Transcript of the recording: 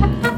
Ha ha ha!